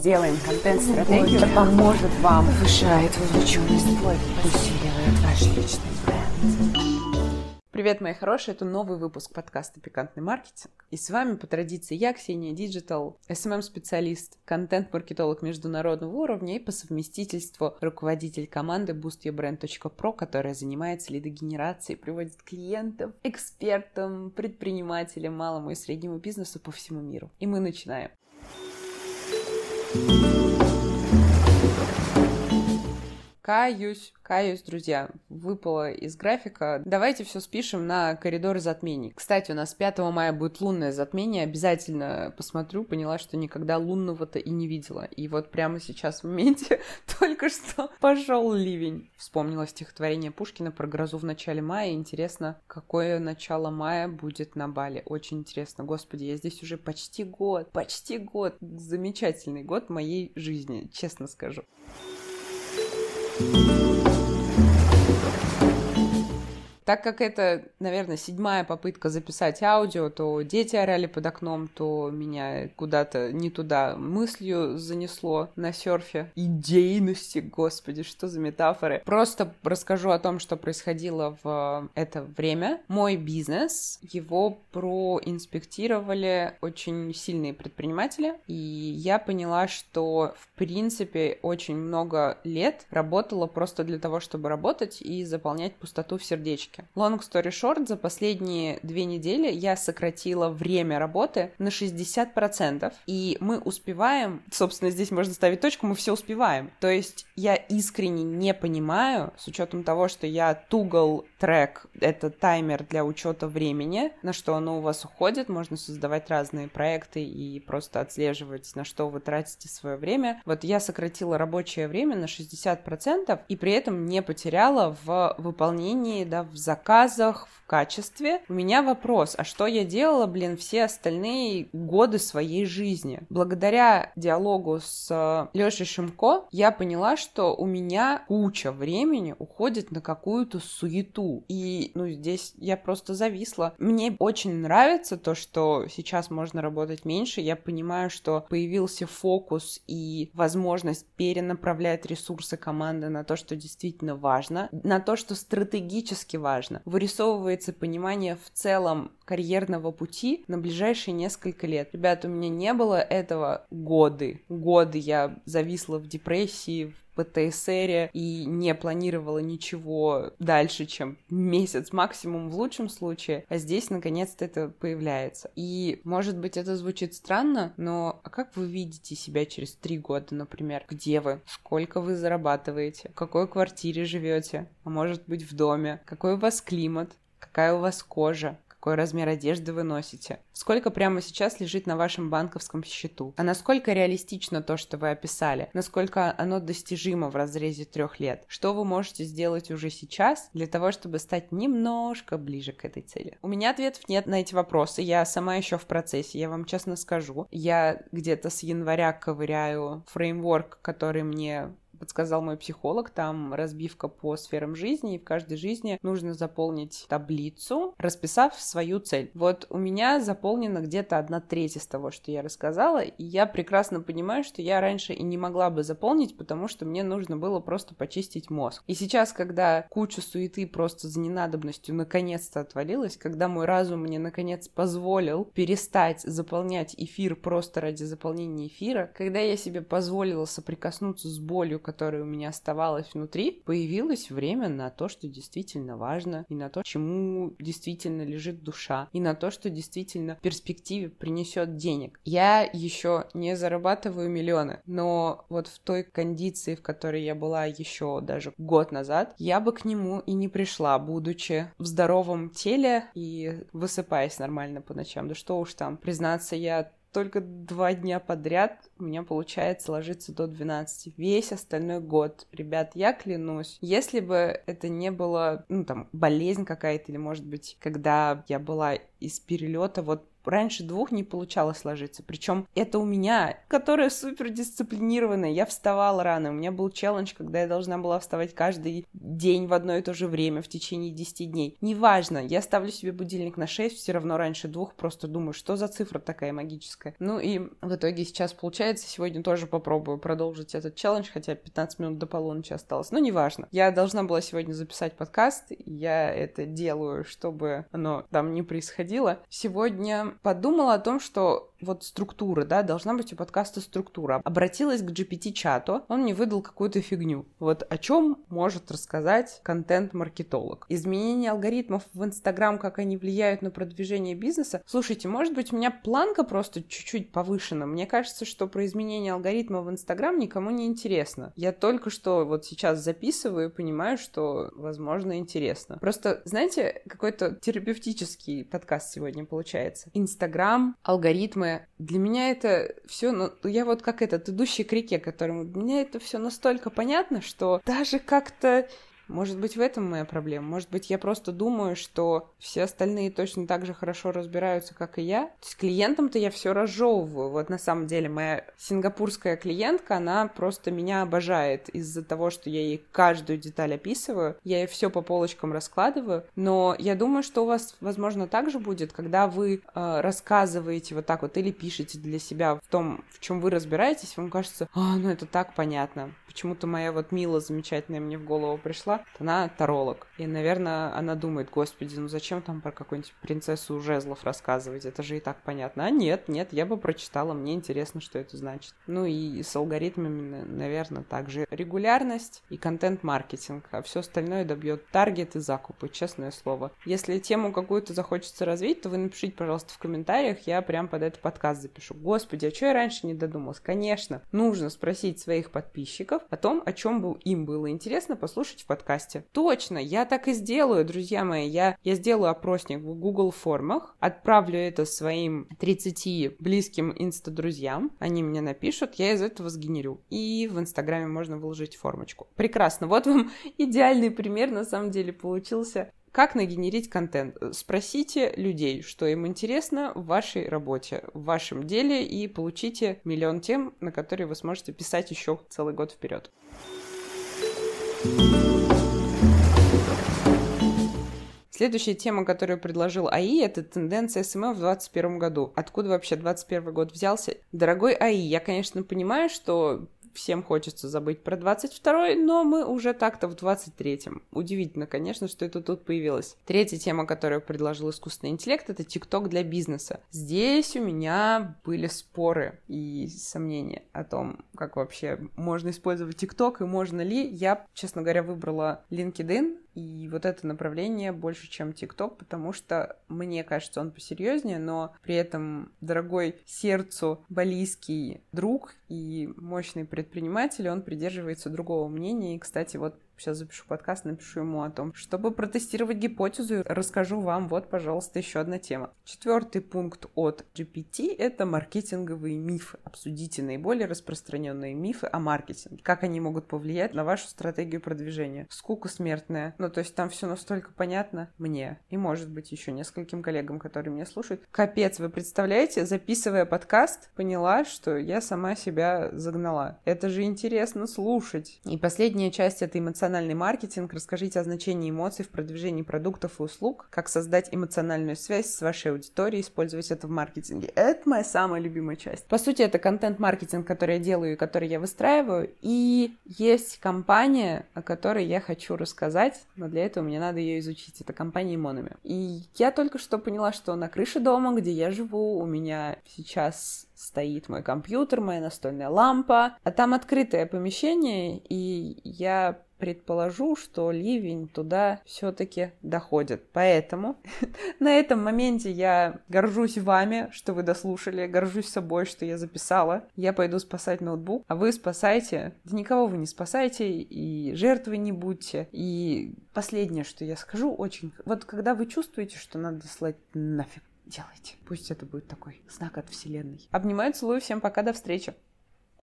Делаем контент-стратегию. Это поможет вам повышает вовлеченность, усиливает ваш личный бренд. Привет, мои хорошие, это новый выпуск подкаста «Пикантный маркетинг». И с вами по традиции я, Ксения Digital, SMM-специалист, контент-маркетолог международного уровня и по совместительству руководитель команды boostyourbrand.pro, которая занимается лидогенерацией, приводит клиентов, экспертам, предпринимателям, малому и среднему бизнесу по всему миру. И мы начинаем. Thank you. Каюсь, каюсь, друзья, выпало из графика. Давайте все спишем на коридор затмений. Кстати, у нас 5 мая будет лунное затмение. Обязательно посмотрю. Поняла, что никогда лунного-то и не видела. И вот прямо сейчас в моменте только что пошел ливень. Вспомнила стихотворение Пушкина про грозу в начале мая. Интересно, какое начало мая будет на Бали. Очень интересно. Господи, я здесь уже почти год. Почти год. Замечательный год моей жизни, честно скажу. Thank you. Так как это, наверное, седьмая попытка записать аудио, то дети орали под окном, то меня куда-то не туда мыслью занесло на серфе. Идейности, господи, что за метафоры. Просто расскажу о том, что происходило в это время. Мой бизнес, его проинспектировали очень сильные предприниматели, и я поняла, что, в принципе, очень много лет работала просто для того, чтобы работать и заполнять пустоту в сердечке ссылки. Long story short, за последние две недели я сократила время работы на 60%, и мы успеваем, собственно, здесь можно ставить точку, мы все успеваем. То есть я искренне не понимаю, с учетом того, что я тугал трек, это таймер для учета времени, на что оно у вас уходит, можно создавать разные проекты и просто отслеживать, на что вы тратите свое время. Вот я сократила рабочее время на 60% и при этом не потеряла в выполнении, да, в заказах, в качестве. У меня вопрос, а что я делала, блин, все остальные годы своей жизни? Благодаря диалогу с э, Лешей Шимко я поняла, что у меня куча времени уходит на какую-то суету. И, ну, здесь я просто зависла. Мне очень нравится то, что сейчас можно работать меньше. Я понимаю, что появился фокус и возможность перенаправлять ресурсы команды на то, что действительно важно, на то, что стратегически важно важно. Вырисовывается понимание в целом карьерного пути на ближайшие несколько лет. Ребят, у меня не было этого годы. Годы я зависла в депрессии, в ПТСР и не планировала ничего дальше, чем месяц максимум в лучшем случае, а здесь наконец-то это появляется. И, может быть, это звучит странно, но а как вы видите себя через три года, например? Где вы? Сколько вы зарабатываете? В какой квартире живете? А может быть, в доме? Какой у вас климат? Какая у вас кожа? Какой размер одежды вы носите, сколько прямо сейчас лежит на вашем банковском счету, а насколько реалистично то, что вы описали, насколько оно достижимо в разрезе трех лет, что вы можете сделать уже сейчас для того, чтобы стать немножко ближе к этой цели. У меня ответов нет на эти вопросы, я сама еще в процессе, я вам честно скажу. Я где-то с января ковыряю фреймворк, который мне подсказал мой психолог, там разбивка по сферам жизни, и в каждой жизни нужно заполнить таблицу, расписав свою цель. Вот у меня заполнена где-то одна треть из того, что я рассказала, и я прекрасно понимаю, что я раньше и не могла бы заполнить, потому что мне нужно было просто почистить мозг. И сейчас, когда куча суеты просто за ненадобностью наконец-то отвалилась, когда мой разум мне наконец позволил перестать заполнять эфир просто ради заполнения эфира, когда я себе позволила соприкоснуться с болью, которое у меня оставалось внутри, появилось время на то, что действительно важно, и на то, чему действительно лежит душа, и на то, что действительно в перспективе принесет денег. Я еще не зарабатываю миллионы, но вот в той кондиции, в которой я была еще даже год назад, я бы к нему и не пришла, будучи в здоровом теле и высыпаясь нормально по ночам. Да что уж там, признаться, я только два дня подряд у меня получается ложиться до 12. Весь остальной год. Ребят, я клянусь, если бы это не было, ну, там, болезнь какая-то, или, может быть, когда я была из перелета вот раньше двух не получалось ложиться. Причем это у меня, которая супер дисциплинированная. Я вставала рано. У меня был челлендж, когда я должна была вставать каждый день в одно и то же время в течение 10 дней. Неважно, я ставлю себе будильник на 6, все равно раньше двух, просто думаю, что за цифра такая магическая. Ну и в итоге сейчас получается, сегодня тоже попробую продолжить этот челлендж, хотя 15 минут до полуночи осталось. Но неважно. Я должна была сегодня записать подкаст, я это делаю, чтобы оно там не происходило. Сегодня подумала о том, что вот структура, да, должна быть у подкаста структура. Обратилась к GPT-чату, он мне выдал какую-то фигню. Вот о чем может рассказать контент-маркетолог? Изменение алгоритмов в Инстаграм, как они влияют на продвижение бизнеса. Слушайте, может быть, у меня планка просто чуть-чуть повышена. Мне кажется, что про изменение алгоритма в Инстаграм никому не интересно. Я только что вот сейчас записываю и понимаю, что, возможно, интересно. Просто, знаете, какой-то терапевтический подкаст сегодня получается. Инстаграм, алгоритмы. Для меня это все, ну, я вот как этот идущий к реке, которому для меня это все настолько понятно, что даже как-то может быть, в этом моя проблема. Может быть, я просто думаю, что все остальные точно так же хорошо разбираются, как и я. То есть клиентам-то я все разжевываю. Вот на самом деле моя сингапурская клиентка, она просто меня обожает из-за того, что я ей каждую деталь описываю. Я ей все по полочкам раскладываю. Но я думаю, что у вас, возможно, так же будет, когда вы э, рассказываете вот так вот или пишете для себя в том, в чем вы разбираетесь, вам кажется, а, ну это так понятно. Почему-то моя вот Мила замечательная мне в голову пришла, она таролог. И, наверное, она думает, господи, ну зачем там про какую-нибудь принцессу жезлов рассказывать? Это же и так понятно. А нет, нет, я бы прочитала, мне интересно, что это значит. Ну и с алгоритмами, наверное, также регулярность и контент-маркетинг, а все остальное добьет таргет и закупы, честное слово. Если тему какую-то захочется развить, то вы напишите, пожалуйста, в комментариях, я прям под этот подкаст запишу. Господи, а что я раньше не додумалась? Конечно, нужно спросить своих подписчиков о том, о чем бы им было интересно послушать в подкасте подкасте. Точно, я так и сделаю, друзья мои. Я, я сделаю опросник в Google формах, отправлю это своим 30 близким инста-друзьям, они мне напишут, я из этого сгенерю. И в Инстаграме можно выложить формочку. Прекрасно, вот вам идеальный пример на самом деле получился. Как нагенерить контент? Спросите людей, что им интересно в вашей работе, в вашем деле, и получите миллион тем, на которые вы сможете писать еще целый год вперед. thank you Следующая тема, которую предложил AI, это тенденция SMM в 2021 году. Откуда вообще 2021 год взялся? Дорогой AI, я, конечно, понимаю, что всем хочется забыть про 22-й, но мы уже так-то в 23-м. Удивительно, конечно, что это тут появилось. Третья тема, которую предложил искусственный интеллект, это ТикТок для бизнеса. Здесь у меня были споры и сомнения о том, как вообще можно использовать ТикТок и можно ли. Я, честно говоря, выбрала LinkedIn, и вот это направление больше, чем ТикТок, потому что мне кажется, он посерьезнее, но при этом дорогой сердцу балийский друг и мощный предприниматель, он придерживается другого мнения. И, кстати, вот сейчас запишу подкаст, напишу ему о том, чтобы протестировать гипотезу, расскажу вам, вот, пожалуйста, еще одна тема. Четвертый пункт от GPT — это маркетинговые мифы. Обсудите наиболее распространенные мифы о маркетинге. Как они могут повлиять на вашу стратегию продвижения. Скука смертная. Ну, то есть там все настолько понятно мне и, может быть, еще нескольким коллегам, которые меня слушают. Капец, вы представляете, записывая подкаст, поняла, что я сама себя загнала. Это же интересно слушать. И последняя часть — это эмоциональная эмоциональный маркетинг. Расскажите о значении эмоций в продвижении продуктов и услуг, как создать эмоциональную связь с вашей аудиторией, использовать это в маркетинге. Это моя самая любимая часть. По сути, это контент-маркетинг, который я делаю и который я выстраиваю. И есть компания, о которой я хочу рассказать, но для этого мне надо ее изучить. Это компания Monami. И я только что поняла, что на крыше дома, где я живу, у меня сейчас стоит мой компьютер, моя настольная лампа, а там открытое помещение, и я предположу, что ливень туда все-таки доходит. Поэтому на этом моменте я горжусь вами, что вы дослушали, горжусь собой, что я записала. Я пойду спасать ноутбук, а вы спасайте. Никого вы не спасайте, и жертвы не будьте. И последнее, что я скажу, очень... Вот когда вы чувствуете, что надо слать нафиг, делайте. Пусть это будет такой знак от Вселенной. Обнимаю, целую, всем пока, до встречи.